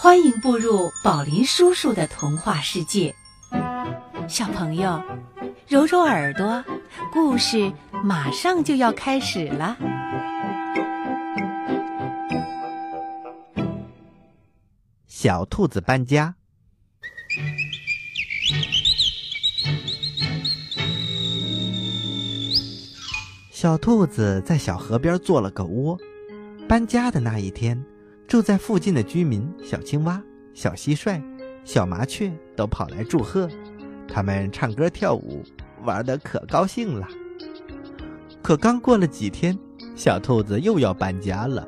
欢迎步入宝林叔叔的童话世界，小朋友，揉揉耳朵，故事马上就要开始了。小兔子搬家。小兔子在小河边做了个窝。搬家的那一天，住在附近的居民小青蛙、小蟋蟀、小麻雀都跑来祝贺，他们唱歌跳舞，玩得可高兴了。可刚过了几天，小兔子又要搬家了，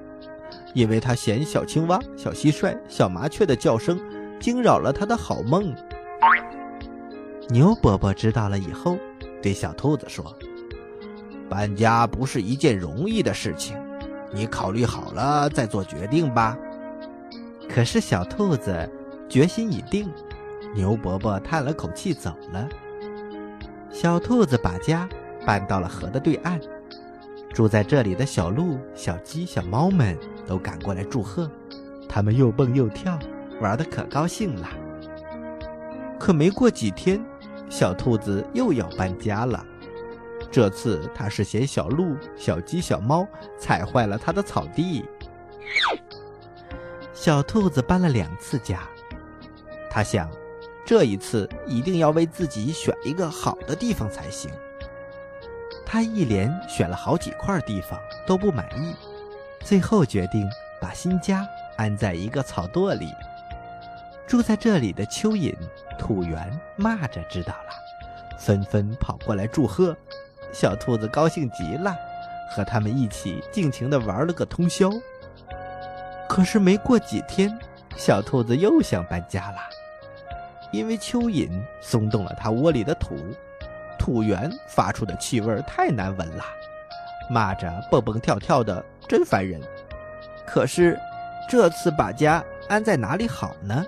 因为它嫌小青蛙、小蟋蟀、小麻雀的叫声惊扰了它的好梦。牛伯伯知道了以后，对小兔子说：“搬家不是一件容易的事情。”你考虑好了再做决定吧。可是小兔子决心已定，牛伯伯叹了口气走了。小兔子把家搬到了河的对岸，住在这里的小鹿、小鸡、小猫们都赶过来祝贺，他们又蹦又跳，玩得可高兴了。可没过几天，小兔子又要搬家了。这次他是嫌小鹿、小鸡、小猫踩坏了他的草地。小兔子搬了两次家，他想，这一次一定要为自己选一个好的地方才行。他一连选了好几块地方都不满意，最后决定把新家安在一个草垛里。住在这里的蚯蚓、土猿、蚂蚱知道了，纷纷跑过来祝贺。小兔子高兴极了，和他们一起尽情地玩了个通宵。可是没过几天，小兔子又想搬家了，因为蚯蚓松动了它窝里的土，土源发出的气味太难闻了，蚂蚱蹦蹦跳跳的，真烦人。可是，这次把家安在哪里好呢？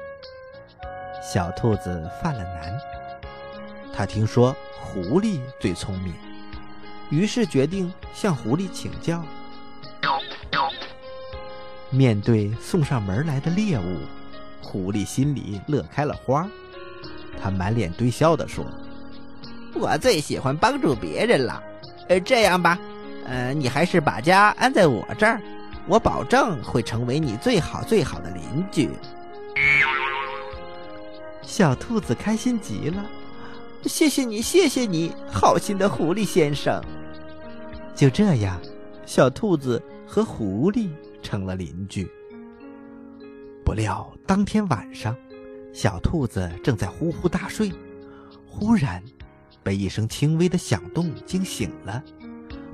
小兔子犯了难。他听说狐狸最聪明。于是决定向狐狸请教。面对送上门来的猎物，狐狸心里乐开了花。他满脸堆笑地说：“我最喜欢帮助别人了。呃，这样吧，呃，你还是把家安在我这儿，我保证会成为你最好最好的邻居。”小兔子开心极了，谢谢你，谢谢你，好心的狐狸先生。就这样，小兔子和狐狸成了邻居。不料当天晚上，小兔子正在呼呼大睡，忽然被一声轻微的响动惊醒了。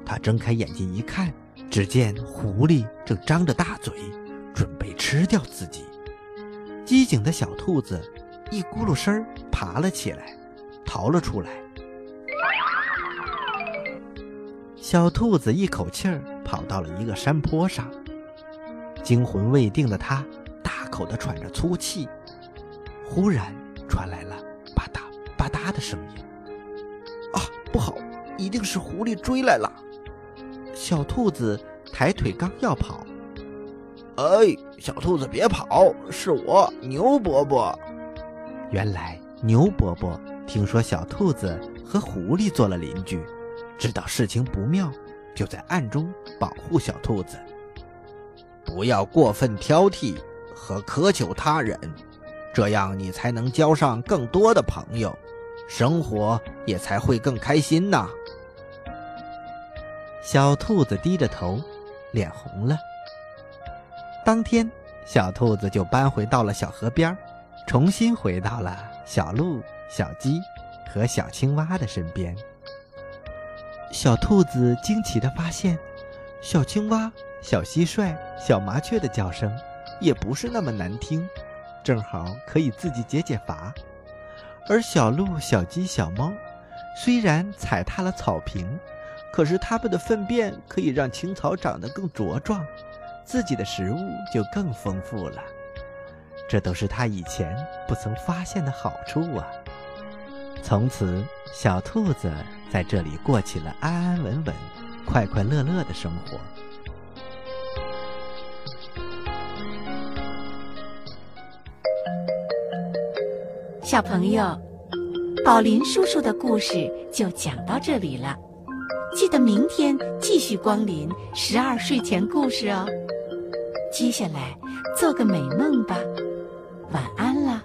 他睁开眼睛一看，只见狐狸正张着大嘴，准备吃掉自己。机警的小兔子一咕噜声爬了起来，逃了出来。小兔子一口气儿跑到了一个山坡上，惊魂未定的它大口地喘着粗气。忽然传来了吧嗒吧嗒的声音。啊，不好，一定是狐狸追来了！小兔子抬腿刚要跑，哎，小兔子别跑，是我牛伯伯。原来牛伯伯听说小兔子和狐狸做了邻居。知道事情不妙，就在暗中保护小兔子。不要过分挑剔和苛求他人，这样你才能交上更多的朋友，生活也才会更开心呐。小兔子低着头，脸红了。当天，小兔子就搬回到了小河边，重新回到了小鹿、小鸡和小青蛙的身边。小兔子惊奇地发现，小青蛙、小蟋蟀、小麻雀的叫声也不是那么难听，正好可以自己解解乏。而小鹿、小鸡、小猫，虽然踩踏了草坪，可是它们的粪便可以让青草长得更茁壮，自己的食物就更丰富了。这都是它以前不曾发现的好处啊！从此，小兔子。在这里过起了安安稳稳快快乐乐的生活。小朋友宝林叔叔的故事就讲到这里了记得明天继续光临十二睡前故事哦。接下来做个美梦吧晚安啦